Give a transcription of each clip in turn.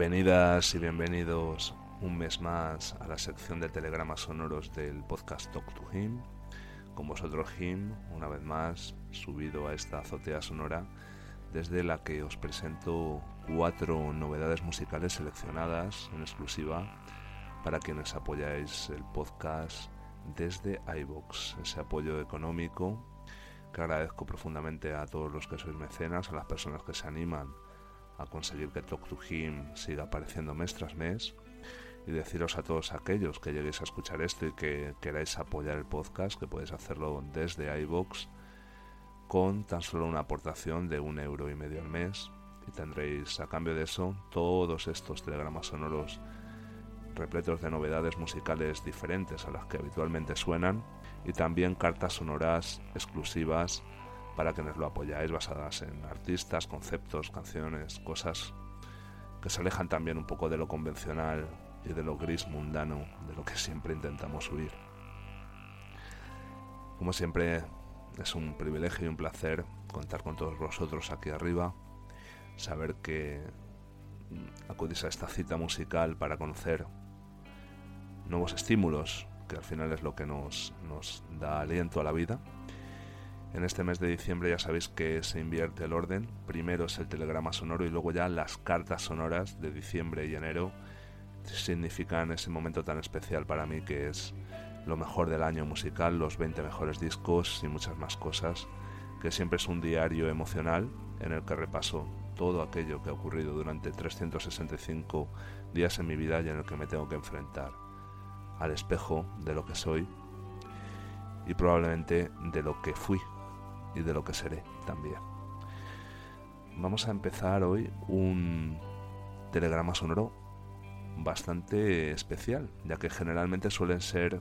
Bienvenidas y bienvenidos un mes más a la sección de telegramas sonoros del podcast Talk to Him. Con vosotros Him, una vez más, subido a esta azotea sonora desde la que os presento cuatro novedades musicales seleccionadas en exclusiva para quienes apoyáis el podcast desde iVoox. Ese apoyo económico que agradezco profundamente a todos los que sois mecenas, a las personas que se animan a conseguir que Talk to Him siga apareciendo mes tras mes y deciros a todos aquellos que lleguéis a escuchar esto y que queráis apoyar el podcast que podéis hacerlo desde iBox con tan solo una aportación de un euro y medio al mes. Y tendréis a cambio de eso todos estos telegramas sonoros repletos de novedades musicales diferentes a las que habitualmente suenan y también cartas sonoras exclusivas para quienes lo apoyáis, basadas en artistas, conceptos, canciones, cosas que se alejan también un poco de lo convencional y de lo gris mundano, de lo que siempre intentamos huir. Como siempre, es un privilegio y un placer contar con todos vosotros aquí arriba, saber que acudís a esta cita musical para conocer nuevos estímulos, que al final es lo que nos, nos da aliento a la vida en este mes de diciembre ya sabéis que se invierte el orden. Primero es el telegrama sonoro y luego ya las cartas sonoras de diciembre y enero significan ese momento tan especial para mí que es lo mejor del año musical, los 20 mejores discos y muchas más cosas, que siempre es un diario emocional en el que repaso todo aquello que ha ocurrido durante 365 días en mi vida y en el que me tengo que enfrentar al espejo de lo que soy y probablemente de lo que fui y de lo que seré también. Vamos a empezar hoy un telegrama sonoro bastante especial, ya que generalmente suelen ser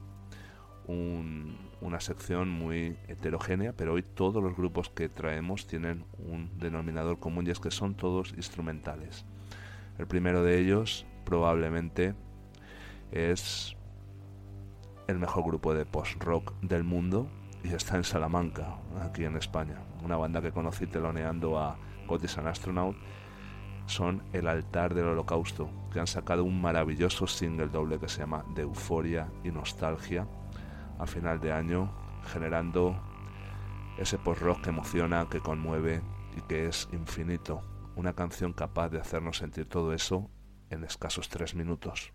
una sección muy heterogénea, pero hoy todos los grupos que traemos tienen un denominador común y es que son todos instrumentales. El primero de ellos probablemente es el mejor grupo de post-rock del mundo y está en Salamanca, aquí en España. Una banda que conocí teloneando a Gotis and Astronaut son El Altar del Holocausto, que han sacado un maravilloso single doble que se llama De Euforia y Nostalgia a final de año, generando ese post-rock que emociona, que conmueve y que es infinito. Una canción capaz de hacernos sentir todo eso en escasos tres minutos.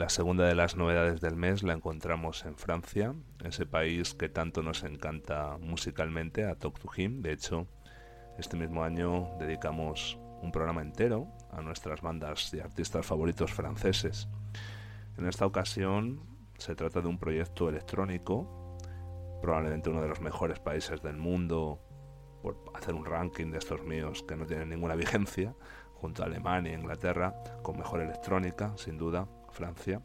La segunda de las novedades del mes la encontramos en Francia, ese país que tanto nos encanta musicalmente, a Talk to Him. De hecho, este mismo año dedicamos un programa entero a nuestras bandas y artistas favoritos franceses. En esta ocasión se trata de un proyecto electrónico, probablemente uno de los mejores países del mundo, por hacer un ranking de estos míos que no tienen ninguna vigencia, junto a Alemania e Inglaterra, con mejor electrónica, sin duda, Francia.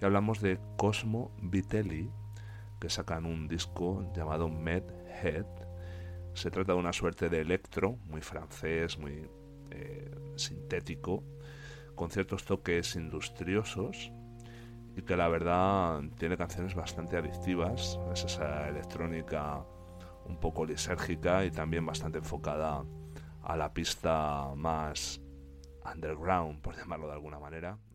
Y hablamos de Cosmo Vitelli, que sacan un disco llamado Med Head. Se trata de una suerte de electro, muy francés, muy eh, sintético, con ciertos toques industriosos y que la verdad tiene canciones bastante adictivas. Es esa electrónica un poco lisérgica y también bastante enfocada a la pista más underground, por llamarlo de alguna manera.